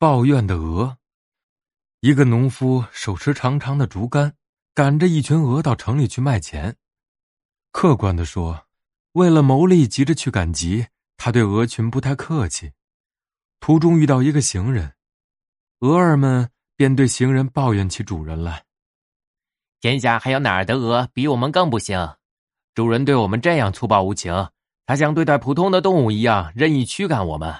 抱怨的鹅。一个农夫手持长长的竹竿，赶着一群鹅到城里去卖钱。客观的说，为了牟利，急着去赶集，他对鹅群不太客气。途中遇到一个行人，鹅儿们便对行人抱怨起主人来：“天下还有哪儿的鹅比我们更不行？主人对我们这样粗暴无情，他像对待普通的动物一样任意驱赶我们。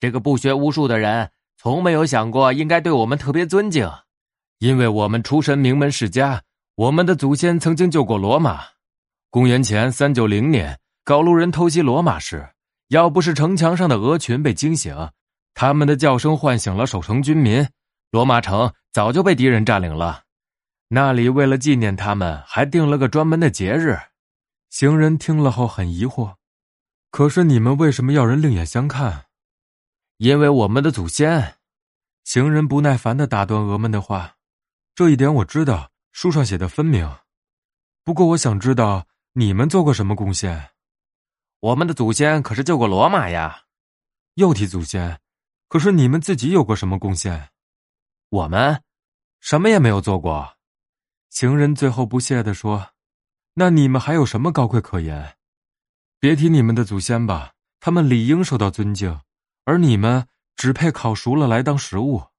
这个不学无术的人。”从没有想过应该对我们特别尊敬，因为我们出身名门世家，我们的祖先曾经救过罗马。公元前三九零年，高卢人偷袭罗马时，要不是城墙上的鹅群被惊醒，他们的叫声唤醒了守城军民，罗马城早就被敌人占领了。那里为了纪念他们，还定了个专门的节日。行人听了后很疑惑，可是你们为什么要人另眼相看？因为我们的祖先，行人不耐烦的打断鹅们的话。这一点我知道，书上写的分明。不过我想知道你们做过什么贡献？我们的祖先可是救过罗马呀。又提祖先，可是你们自己有过什么贡献？我们什么也没有做过。行人最后不屑的说：“那你们还有什么高贵可言？别提你们的祖先吧，他们理应受到尊敬。”而你们只配烤熟了来当食物。